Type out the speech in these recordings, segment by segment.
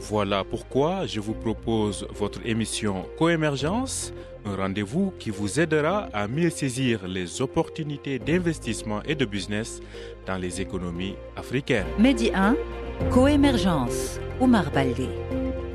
Voilà pourquoi je vous propose votre émission Coémergence, un rendez-vous qui vous aidera à mieux saisir les opportunités d'investissement et de business dans les économies africaines. Medi 1, Coémergence, Omar Baldé.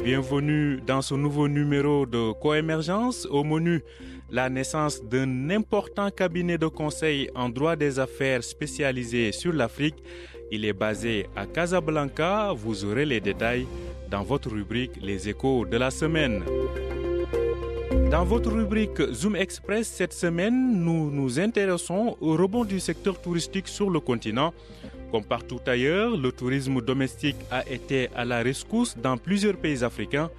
Bienvenue dans ce nouveau numéro de Coémergence. Au menu, la naissance d'un important cabinet de conseil en droit des affaires spécialisé sur l'Afrique. Il est basé à Casablanca. Vous aurez les détails dans votre rubrique Les échos de la semaine. Dans votre rubrique Zoom Express cette semaine, nous nous intéressons au rebond du secteur touristique sur le continent. Comme partout ailleurs, le tourisme domestique a été à la rescousse dans plusieurs pays africains.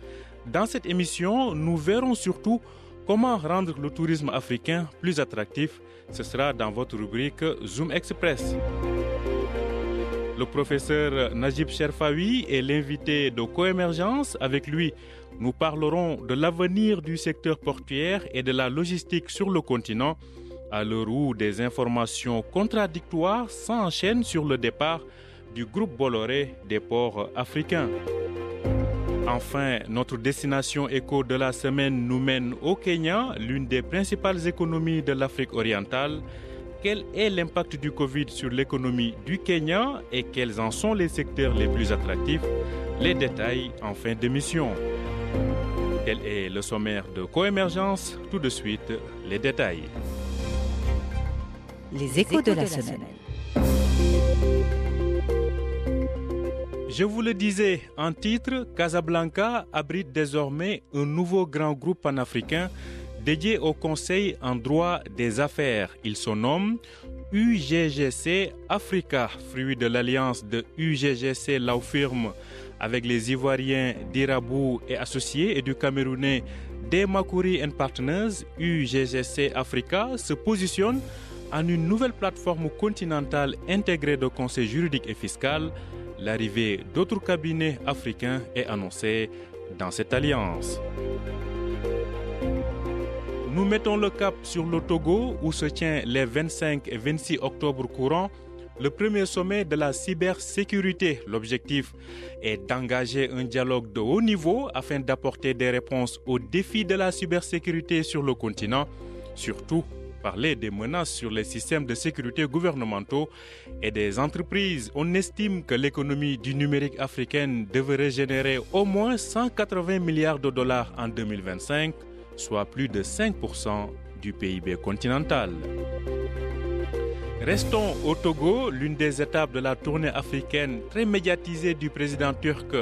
Dans cette émission, nous verrons surtout comment rendre le tourisme africain plus attractif. Ce sera dans votre rubrique Zoom Express. Le professeur Najib Sherfawi est l'invité de Coémergence. Avec lui, nous parlerons de l'avenir du secteur portuaire et de la logistique sur le continent à l'heure où des informations contradictoires s'enchaînent sur le départ du groupe Bolloré des ports africains. Enfin, notre destination éco de la semaine nous mène au Kenya, l'une des principales économies de l'Afrique orientale. Quel est l'impact du Covid sur l'économie du Kenya et quels en sont les secteurs les plus attractifs? Les détails en fin d'émission. Quel est le sommaire de coémergence Tout de suite, les détails. Les échos de la semaine. Je vous le disais en titre, Casablanca abrite désormais un nouveau grand groupe panafricain dédié au Conseil en droit des affaires. Il se nomme UGGC Africa, fruit de l'alliance de UGGC Law Firm avec les Ivoiriens d'Irabou et associés et du Camerounais Demakuri Partners. UGGC Africa se positionne en une nouvelle plateforme continentale intégrée de conseil juridique et fiscal. L'arrivée d'autres cabinets africains est annoncée dans cette alliance. Nous mettons le cap sur le Togo où se tient les 25 et 26 octobre courants le premier sommet de la cybersécurité. L'objectif est d'engager un dialogue de haut niveau afin d'apporter des réponses aux défis de la cybersécurité sur le continent, surtout parler des menaces sur les systèmes de sécurité gouvernementaux et des entreprises. On estime que l'économie du numérique africaine devrait générer au moins 180 milliards de dollars en 2025, soit plus de 5% du PIB continental. Restons au Togo, l'une des étapes de la tournée africaine très médiatisée du président turc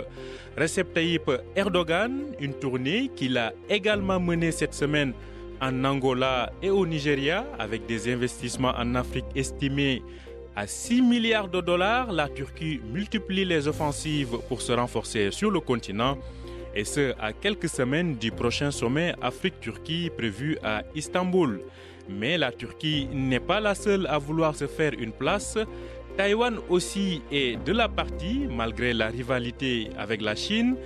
Recep Tayyip Erdogan, une tournée qu'il a également menée cette semaine en Angola et au Nigeria, avec des investissements en Afrique estimés à 6 milliards de dollars, la Turquie multiplie les offensives pour se renforcer sur le continent, et ce à quelques semaines du prochain sommet Afrique-Turquie prévu à Istanbul. Mais la Turquie n'est pas la seule à vouloir se faire une place. Taïwan aussi est de la partie, malgré la rivalité avec la Chine.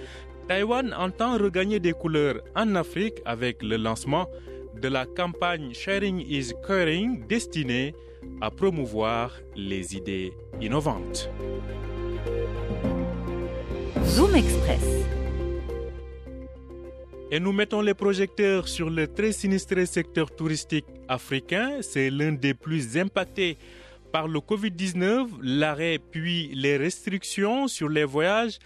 Taïwan entend regagner des couleurs en Afrique avec le lancement de la campagne Sharing is Caring destinée à promouvoir les idées innovantes. Zoom Express. Et nous mettons les projecteurs sur le très sinistré secteur touristique africain. C'est l'un des plus impactés par le Covid-19. L'arrêt puis les restrictions sur les voyages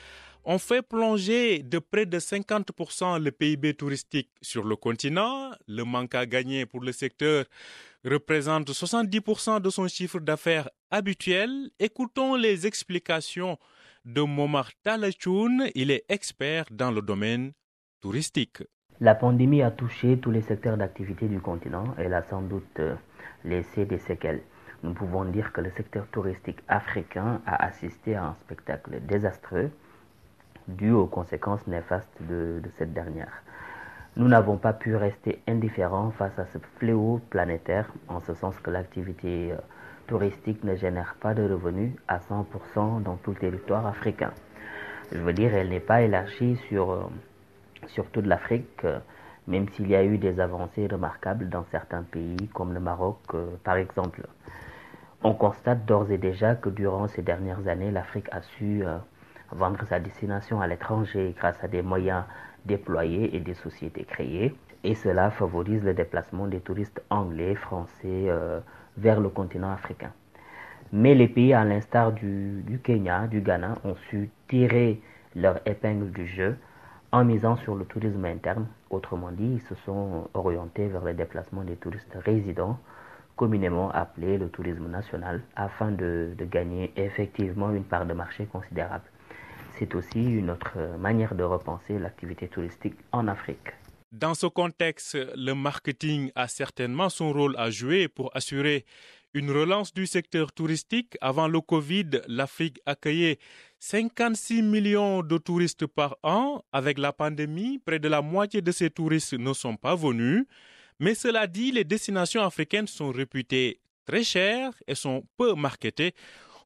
ont fait plonger de près de 50% le PIB touristique sur le continent. Le manque à gagner pour le secteur représente 70% de son chiffre d'affaires habituel. Écoutons les explications de Momar Talachoun. Il est expert dans le domaine La pandémie a touché tous les secteurs d'activité du continent. Elle a sans doute laissé des séquelles. Nous pouvons dire que le secteur touristique africain a assisté à un spectacle désastreux dû aux conséquences néfastes de, de cette dernière. Nous n'avons pas pu rester indifférents face à ce fléau planétaire, en ce sens que l'activité euh, touristique ne génère pas de revenus à 100% dans tout le territoire africain. Je veux dire, elle n'est pas élargie sur, euh, sur toute l'Afrique, euh, même s'il y a eu des avancées remarquables dans certains pays, comme le Maroc par exemple. On constate d'ores et déjà que durant ces dernières années, l'Afrique a su vendre sa destination à l'étranger grâce à des moyens déployés et des sociétés créées. Et cela favorise le déplacement des touristes anglais, français euh, vers le continent africain. Mais les pays, à l'instar du, Kenya, du Ghana, ont su tirer leur épingle du jeu en misant sur le tourisme interne. Autrement dit, ils se sont orientés vers le déplacement des touristes résidents, communément appelé le tourisme national, afin de, de gagner effectivement une part de marché considérable c'est aussi une autre manière de repenser l'activité touristique en Afrique. Dans ce contexte, le marketing a certainement son rôle à jouer pour assurer une relance du secteur touristique. Avant le Covid, l'Afrique accueillait 56 millions de touristes par an. Avec la pandémie, près de la moitié de ces touristes ne sont pas venus. Mais cela dit, les destinations africaines sont réputées très chères et sont peu marketées.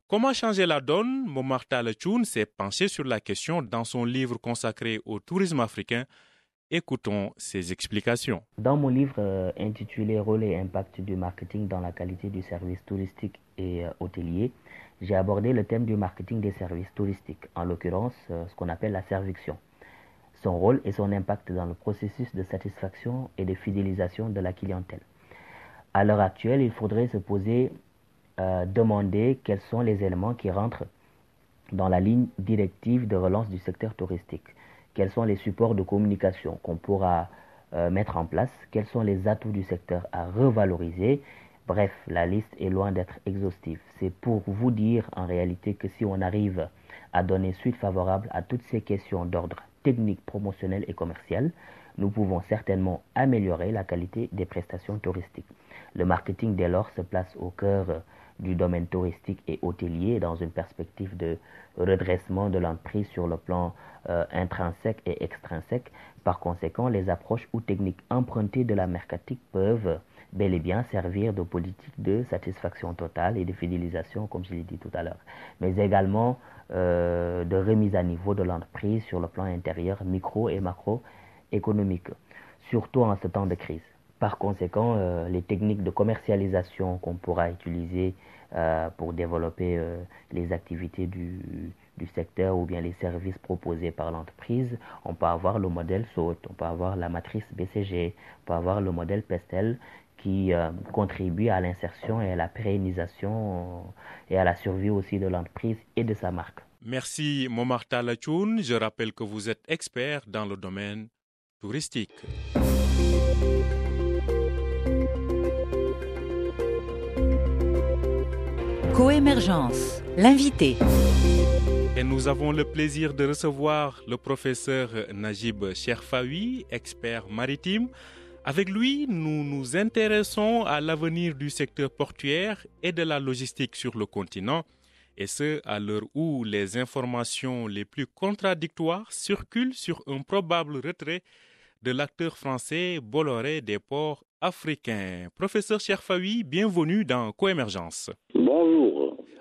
Comment changer la donne? Momarta Lechoun s'est penché sur la question dans son livre consacré au tourisme africain. Écoutons ses explications. Dans mon livre euh, intitulé Rôle et impact du marketing dans la qualité du service touristique et euh, hôtelier, j'ai abordé le thème du marketing des services touristiques, en l'occurrence euh, ce qu'on appelle la serviction, son rôle et son impact dans le processus de satisfaction et de fidélisation de la clientèle. À l'heure actuelle, il faudrait se poser demander quels sont les éléments qui rentrent dans la ligne directive de relance du secteur touristique. Quels sont les supports de communication qu'on pourra euh, mettre en place? Quels sont les atouts du secteur à revaloriser? Bref, la liste est loin d'être exhaustive. C'est pour vous dire en réalité que si on arrive à donner suite favorable à toutes ces questions d'ordre technique, promotionnel et commercial, nous pouvons certainement améliorer la qualité des prestations touristiques. Le marketing dès lors se place au cœur du domaine touristique et hôtelier dans une perspective de redressement de l'entreprise sur le plan euh, intrinsèque et extrinsèque. Par conséquent, les approches ou techniques empruntées de la mercatique peuvent bel et bien servir de politique de satisfaction totale et de fidélisation, comme je l'ai dit tout à l'heure, mais également euh, de remise à niveau de l'entreprise sur le plan intérieur, micro et macroéconomique, surtout en ce temps de crise. Par conséquent, euh, les techniques de commercialisation qu'on pourra utiliser euh, pour développer euh, les activités du, secteur ou bien les services proposés par l'entreprise, on peut avoir le modèle SAUT, on peut avoir la matrice BCG, on peut avoir le modèle PESTEL qui contribue à l'insertion et à la pérennisation et à la survie aussi de l'entreprise et de sa marque. Merci Momarta Lachoun. Je rappelle que vous êtes expert dans le domaine touristique. Coémergence, l'invité. Et nous avons le plaisir de recevoir le professeur Najib Cherfaoui, expert maritime. Avec lui, nous nous intéressons à l'avenir du secteur portuaire et de la logistique sur le continent, et ce, à l'heure où les informations les plus contradictoires circulent sur un probable retrait de l'acteur français Bolloré des ports africains. Professeur Cherfaoui, bienvenue dans Coémergence.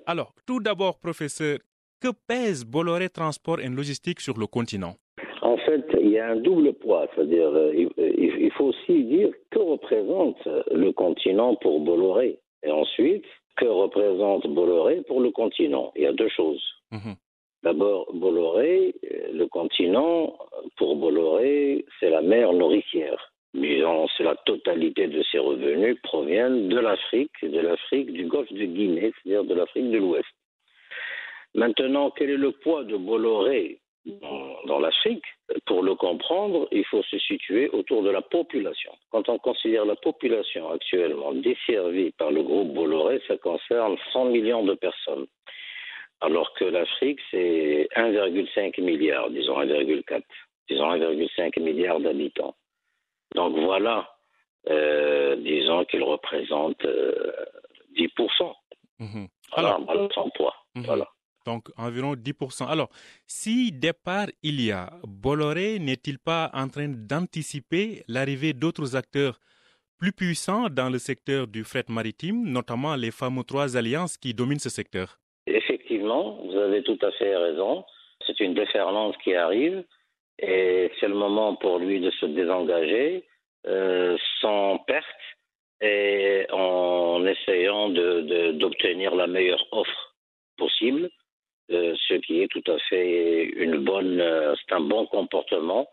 Alors, tout d'abord, professeur, que pèse Bolloré Transport et Logistique sur le continent? En fait, il y a un double poids, c'est-à-dire euh, il faut aussi dire que représente le continent pour Bolloré et ensuite que représente Bolloré pour le continent. Il y a deux choses. Mhm. D'abord, Bolloré, euh, le continent, pour Bolloré, c'est la mer nourricière. Disons, c'est la totalité de ses revenus proviennent de l'Afrique, de l'Afrique du golfe de Guinée, c'est-à-dire de l'Afrique de l'Ouest. Maintenant, quel est le poids de Bolloré dans, dans l'Afrique? Pour le comprendre, il faut se situer autour de la population. Quand on considère la population actuellement desservie par le groupe Bolloré, ça concerne 100 millions de personnes alors que l'Afrique, c'est 1,5 milliard, disons 1,4, disons 1,5 milliard d'habitants. Donc voilà, euh, disons qu'il représente 10%. Euh, mmh. Voilà, son poids. Mmh. Voilà. donc environ 10%. Alors, si départ il y a, Bolloré n'est-il pas en train d'anticiper l'arrivée d'autres acteurs plus puissants dans le secteur du fret maritime, notamment les fameux trois alliances qui dominent ce secteur? Effectivement, vous avez tout à fait raison. C'est une déferlante qui arrive et c'est le moment pour lui de se désengager euh, sans perte et en essayant d'obtenir la meilleure offre possible, euh, ce qui est tout à fait une bonne, euh, c'est un bon comportement,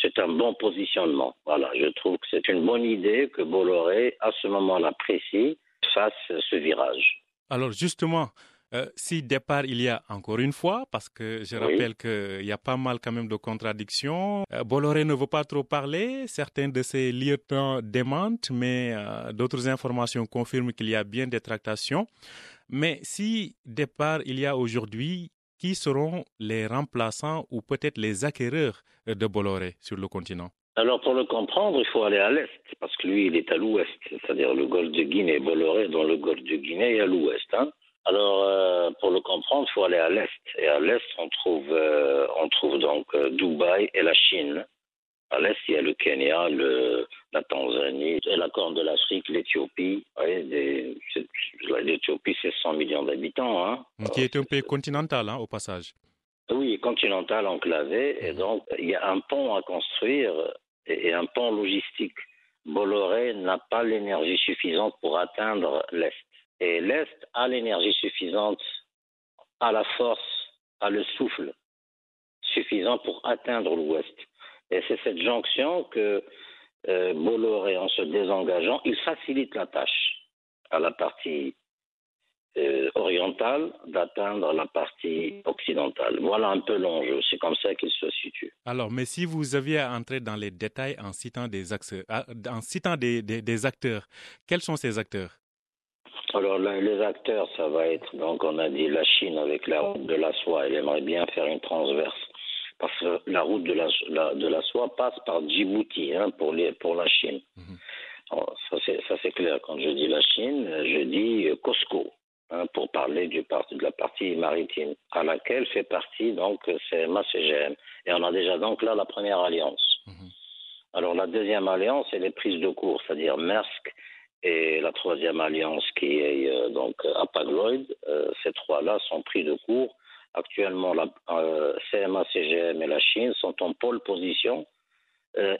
c'est un bon positionnement. Voilà, je trouve que c'est une bonne idée que Bolloré, à ce moment-là précis, fasse ce virage. Alors justement, euh, si départ il y a encore une fois, parce que je rappelle qu'il y a pas mal quand même de contradictions. Euh, Bolloré ne veut pas trop parler, certains de ses lieutenants démentent, mais euh, d'autres informations confirment qu'il y a bien des tractations. Mais si départ il y a aujourd'hui, qui seront les remplaçants ou peut-être les acquéreurs de Bolloré sur le continent? Alors pour le comprendre, il faut aller à l'est, parce que lui, il est à l'ouest, c'est-à-dire le golfe de Guinée, Bolloré dans le golfe de Guinée est à l'ouest. Hein. Alors, euh, pour le comprendre, il faut aller à l'est. Et à l'est, on trouve, euh, on trouve donc euh, Dubaï et la Chine. À l'est, il y a le Kenya, le, la Tanzanie, la Corne de l'Afrique, l'Éthiopie. L'Éthiopie, c'est 100 millions d'habitants. Hein. Qui est un pays continental, hein, au passage. Oui, continental, enclavé. Et donc, il y a un pont à construire et un pont logistique. Bolloré n'a pas l'énergie suffisante pour atteindre l'Est. Et l'Est a l'énergie suffisante, a la force, a le souffle suffisant pour atteindre l'Ouest. Et c'est cette jonction que euh, en se désengageant, il facilite la tâche à la partie euh, orientale d'atteindre la partie occidentale. Voilà un peu l'enjeu. C'est comme ça qu'il se situe. Alors, mais si vous aviez à entrer dans les détails en citant des, en citant des acteurs, quels sont ces acteurs? Alors les acteurs, ça va être, donc on a dit la Chine avec la route de la soie, elle aimerait bien faire une transverse. Parce que la route de la, de la soie passe par Djibouti hein, pour, les, pour la Chine. Mhm. ça c'est clair. Quand je dis la Chine, je dis Costco, hein, pour parler du de la partie maritime, à laquelle fait partie donc CMA CGM. Et on a déjà donc là la première alliance. Mhm. Alors la deuxième alliance, c'est les prises de cours, c'est-à-dire Maersk et la troisième alliance qui est euh, donc Apagloid. Euh, ces trois-là sont pris de court. Actuellement, la euh, CMA, CGM et la Chine sont en pole position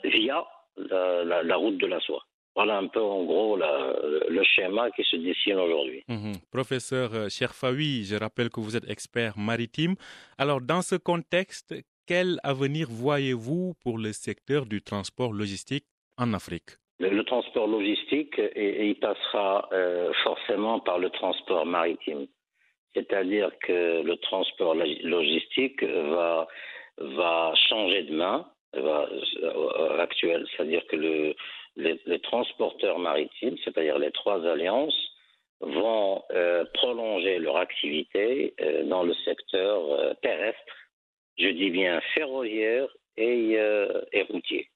via la, route de la soie. Voilà un peu en gros le schéma qui se dessine aujourd'hui. Mhm. Professeur Cherfaoui, je rappelle que vous êtes expert maritime. Alors dans ce contexte, quel avenir voyez-vous pour le secteur du transport logistique en Afrique? Le transport logistique, et, il passera euh, forcément par le transport maritime. C'est-à-dire que le transport logistique va, va changer de main va, euh, actuel, c'est-à-dire que le, les, transporteurs maritimes, c'est-à-dire les trois alliances, vont euh, prolonger leur activité dans le secteur terrestre, je dis bien ferroviaire et, et routier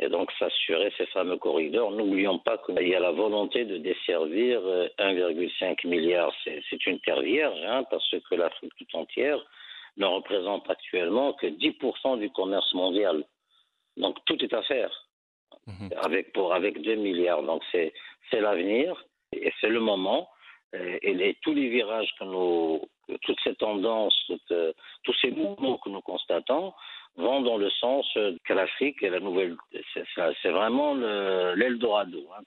et donc s'assurer ces fameux corridors. N'oublions pas qu'il y a la volonté de desservir 1,5 euh, milliard. C'est une terre vierge, hein, parce que l'Afrique tout entière ne représente actuellement que 10% du commerce mondial. Donc tout est à faire mhm. avec, pour, avec 2 milliards. Donc c'est l'avenir et c'est le moment. Et, tous les virages que nous, toutes ces tendances, euh, tous ces mouvements que nous constatons vont dans le sens que l'Afrique est la nouvelle. C'est vraiment l'Eldorado. Hein.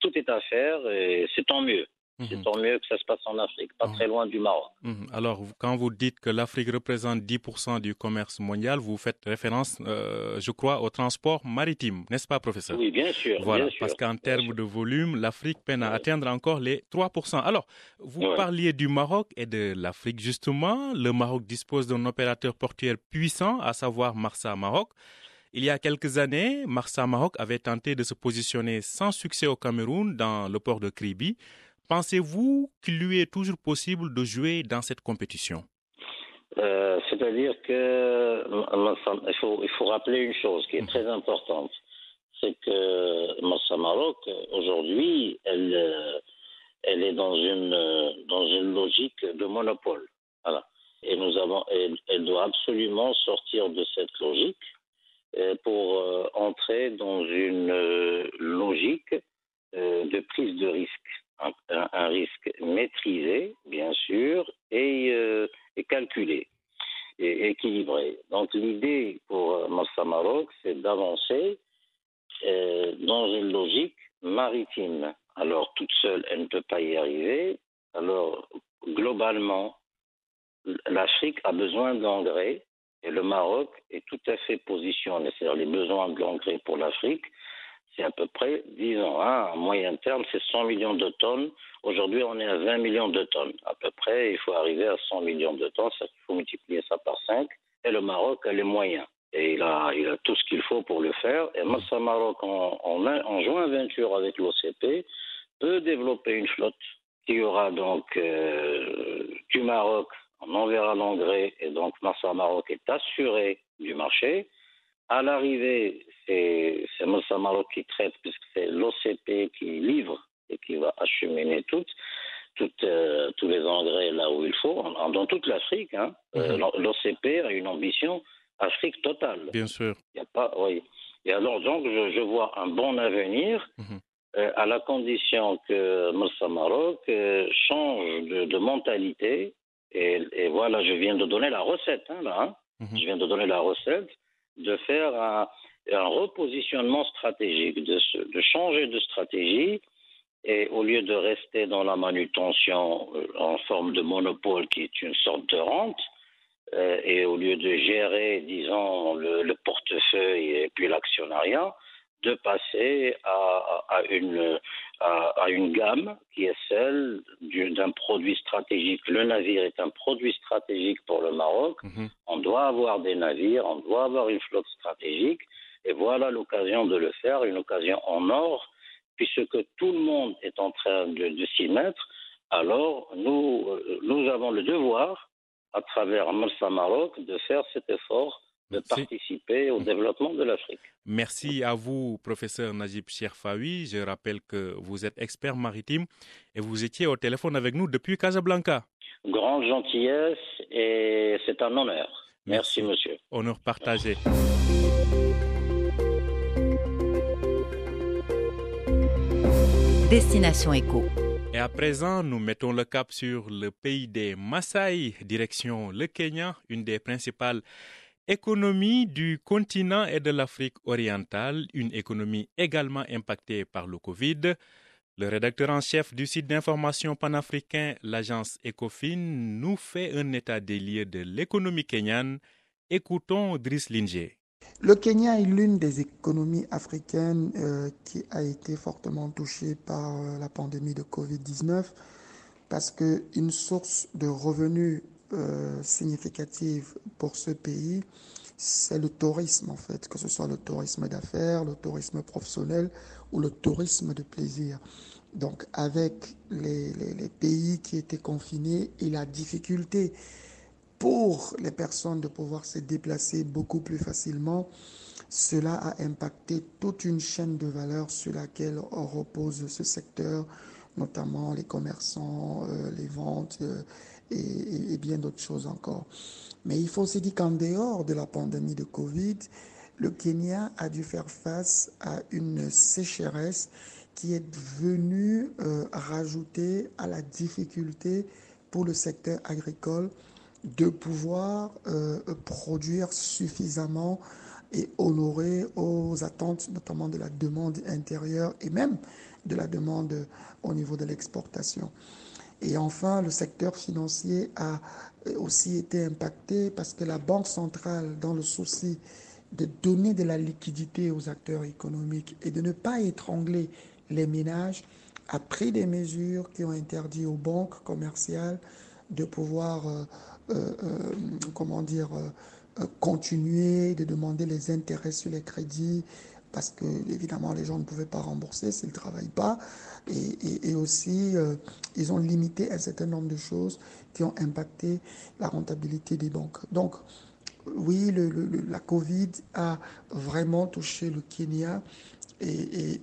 Tout est à faire et c'est tant mieux. C'est mhm. tant mieux que ça se passe en Afrique, pas très loin du Maroc. Mhm. Alors, quand vous dites que l'Afrique représente 10% du commerce mondial, vous faites référence, euh, je crois, au transport maritime, n'est-ce pas, professeur? Oui, bien sûr. Voilà, parce qu'en termes de volume, l'Afrique peine à atteindre encore les 3%. Alors, vous parliez du Maroc et de l'Afrique, justement. Le Maroc dispose d'un opérateur portuaire puissant, à savoir Marsa Maroc. Il y a quelques années, Marsa Maroc avait tenté de se positionner sans succès au Cameroun dans le port de Kribi. Pensez-vous qu'il lui est toujours possible de jouer dans cette compétition? Euh, C'est-à-dire que il faut, il faut rappeler une chose qui est très importante, c'est que Massa Maroc aujourd'hui, elle, elle est dans une dans une logique de monopole. Voilà. nous avons, elle, doit absolument sortir de cette logique pour entrer dans une logique de prise de risque. Un, risque maîtrisé, bien sûr, et, et calculé et équilibré. Donc l'idée pour Massa Maroc, c'est d'avancer dans une logique maritime. Alors toute seule, elle ne peut pas y arriver. Alors globalement, l'Afrique a besoin d'engrais et le Maroc est tout à fait positionné. C'est-à-dire les besoins de l'engrais pour l'Afrique, c'est à peu près, disons, hein, à moyen terme, c'est 100 millions de Aujourd'hui, on est à 20 millions de tonnes. À peu près, il faut arriver à 100 millions de tonnes. Il faut multiplier ça par 5. Et le Maroc a les moyens. Et il a, il a tout ce qu'il faut pour le faire. Et Massa Maroc, en, en, en joint venture avec l'OCP, peut développer une flotte qui aura donc euh, du Maroc, on enverra l'engrais et donc Massa Maroc est assuré du marché. À l'arrivée, c'est Massa Maroc qui traite puisque c'est l'OCP qui livre et qui va acheminer toutes, toutes euh, tous les engrais là où il faut, dans toute l'Afrique. Hein. Euh, mhm. L'OCP a une ambition Afrique totale. Bien sûr. Y a pas, oui. Et alors donc je, je vois un bon avenir. Mhm. Euh, à la condition que Massa Maroc euh, change de, mentalité. Et, voilà, je viens de donner la recette, hein, là. Hein. Mhm. Je viens de donner la recette de faire un, repositionnement stratégique, de, de, changer de stratégie. Et au lieu de rester dans la manutention euh, en forme de monopole qui est une sorte de rente, et au lieu de gérer, disons, le, le portefeuille et puis l'actionnariat, de passer à, une, à, une gamme qui est celle d'un produit stratégique. Le navire est un produit stratégique pour le Maroc. Mhm. On doit avoir des navires, on doit avoir une flotte stratégique. Et voilà l'occasion de le faire, une occasion en or, puisque tout le monde est en train de, de s'y mettre. Alors, nous, euh, nous avons le devoir, à travers Marsa Maroc, de faire cet effort de participer au développement de l'Afrique. Merci à vous, professeur Najib Cherfaoui. Je rappelle que vous êtes expert maritime et vous étiez au téléphone avec nous depuis Casablanca. Grande gentillesse et c'est un honneur. Merci, monsieur. Honneur partagé. Destination Éco. Et à présent, nous mettons le cap sur le pays des Maasai, direction le Kenya, une des principales Économie du continent et de l'Afrique orientale, une économie également impactée par le Covid. Le rédacteur en chef du site d'information panafricain, l'agence Ecofin, nous fait un état des lieux de l'économie kenyane. Écoutons Driss Linger. Le Kenya est l'une des économies africaines euh, qui a été fortement touchée par euh, la pandémie de Covid-19 parce qu'une source de revenus euh, significative pour ce pays, c'est le tourisme en fait, que ce soit le tourisme d'affaires, le tourisme professionnel ou le tourisme de plaisir. Donc avec les, les, pays qui étaient confinés et la difficulté pour les personnes de pouvoir se déplacer beaucoup plus facilement, cela a impacté toute une chaîne de valeur sur laquelle repose ce secteur, notamment les commerçants, euh, les ventes. Euh, et, bien d'autres choses encore. Mais il faut aussi dire qu'en dehors de la pandémie de Covid, le Kenya a dû faire face à une sécheresse qui est venue euh, rajouter à la difficulté pour le secteur agricole de pouvoir euh, produire suffisamment et honorer aux attentes notamment de la demande intérieure et même de la demande au niveau de l'exportation. Et enfin, le secteur financier a aussi été impacté parce que la Banque centrale, dans le souci de donner de la liquidité aux acteurs économiques et de ne pas étrangler les ménages, a pris des mesures qui ont interdit aux banques commerciales de pouvoir, euh, comment dire, continuer de demander les intérêts sur les crédits parce que évidemment les gens ne pouvaient pas rembourser s'ils ne travaillent pas. Et, aussi, euh, ils ont limité un certain nombre de choses qui ont impacté la rentabilité des banques. Donc, oui, la Covid a vraiment touché le Kenya. Et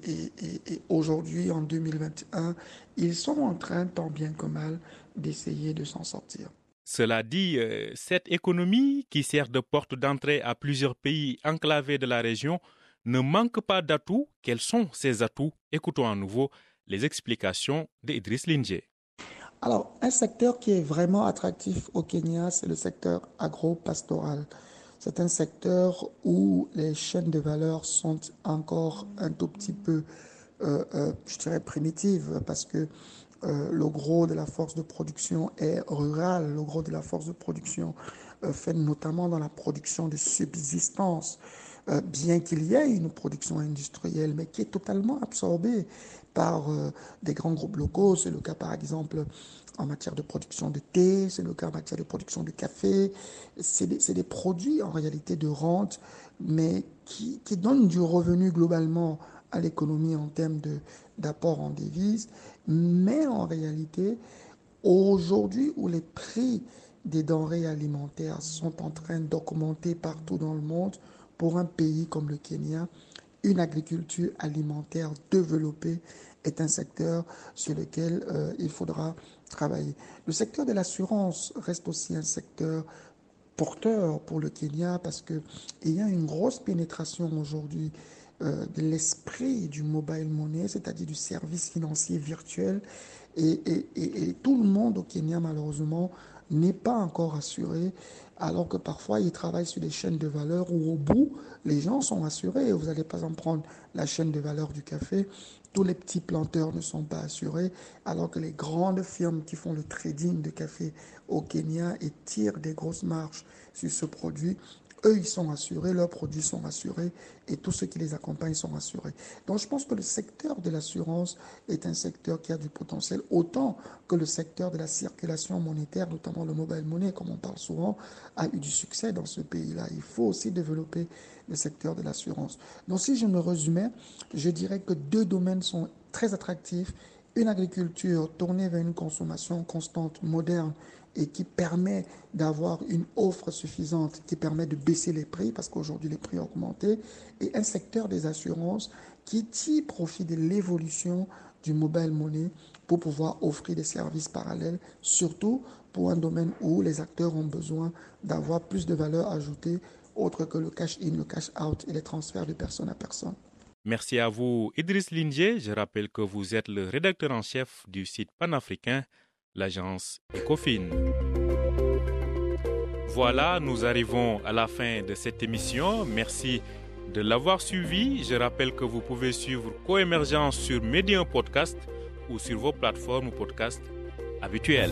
aujourd'hui, en 2021, ils sont en train, tant bien que mal, d'essayer de s'en sortir. Cela dit, euh, cette économie, qui sert de porte d'entrée à plusieurs pays enclavés de la région, ne manque pas d'atouts. Quels sont ces atouts? Écoutons à nouveau les explications d'Idriss Lindje. Alors, un secteur qui est vraiment attractif au Kenya, c'est le secteur agro-pastoral. C'est un secteur où les chaînes de valeur sont encore un tout petit peu, euh, euh, je dirais, primitives, parce que euh, le gros de la force de production est rural, le gros de la force de production euh, fait notamment dans la production de subsistance, euh, bien qu'il y ait une production industrielle, mais qui est totalement absorbée par des grands groupes locaux. C'est le cas par exemple en matière de production de thé, c'est le cas en matière de production de café. C'est des, des, produits en réalité de rente, mais qui, donnent du revenu globalement à l'économie en termes d'apport en devises mais en réalité, aujourd'hui où les prix des denrées alimentaires sont en train d'augmenter partout dans le monde, pour un pays comme le Kenya, une agriculture alimentaire développée est un secteur sur lequel euh, il faudra travailler. Le secteur de l'assurance reste aussi un secteur porteur pour le Kenya parce qu'il y a une grosse pénétration aujourd'hui euh, de l'esprit du mobile money, c'est-à-dire du service financier virtuel. Et, et, tout le monde au Kenya, malheureusement, n'est pas encore assuré, alors que parfois ils travaillent sur des chaînes de valeur où au bout, les gens sont assurés. Vous allez par exemple prendre la chaîne de valeur du café, tous les petits planteurs ne sont pas assurés, alors que les grandes firmes qui font le trading de café au Kenya et tirent des grosses marges sur ce produit eux, ils sont assurés, leurs produits sont assurés et tous ceux qui les accompagnent sont assurés. Donc je pense que le secteur de l'assurance est un secteur qui a du potentiel, autant que le secteur de la circulation monétaire, notamment le mobile money, comme on parle souvent, a eu du succès dans ce pays-là. Il faut aussi développer le secteur de l'assurance. Donc si je me résumais, je dirais que deux domaines sont très attractifs. Une agriculture tournée vers une consommation constante, moderne et qui permet d'avoir une offre suffisante, qui permet de baisser les prix, parce qu'aujourd'hui les prix ont augmenté, et un secteur des assurances qui tire profit de l'évolution du mobile money pour pouvoir offrir des services parallèles, surtout pour un domaine où les acteurs ont besoin d'avoir plus de valeur ajoutée, autre que le cash-in, le cash-out et les transferts de personne à personne. Merci à vous, Idriss Lindier. Je rappelle que vous êtes le rédacteur en chef du site panafricain l'agence Ecofin. Voilà, nous arrivons à la fin de cette émission. Merci de l'avoir suivi. Je rappelle que vous pouvez suivre Coémergence sur Medium Podcast ou sur vos plateformes podcast habituelles.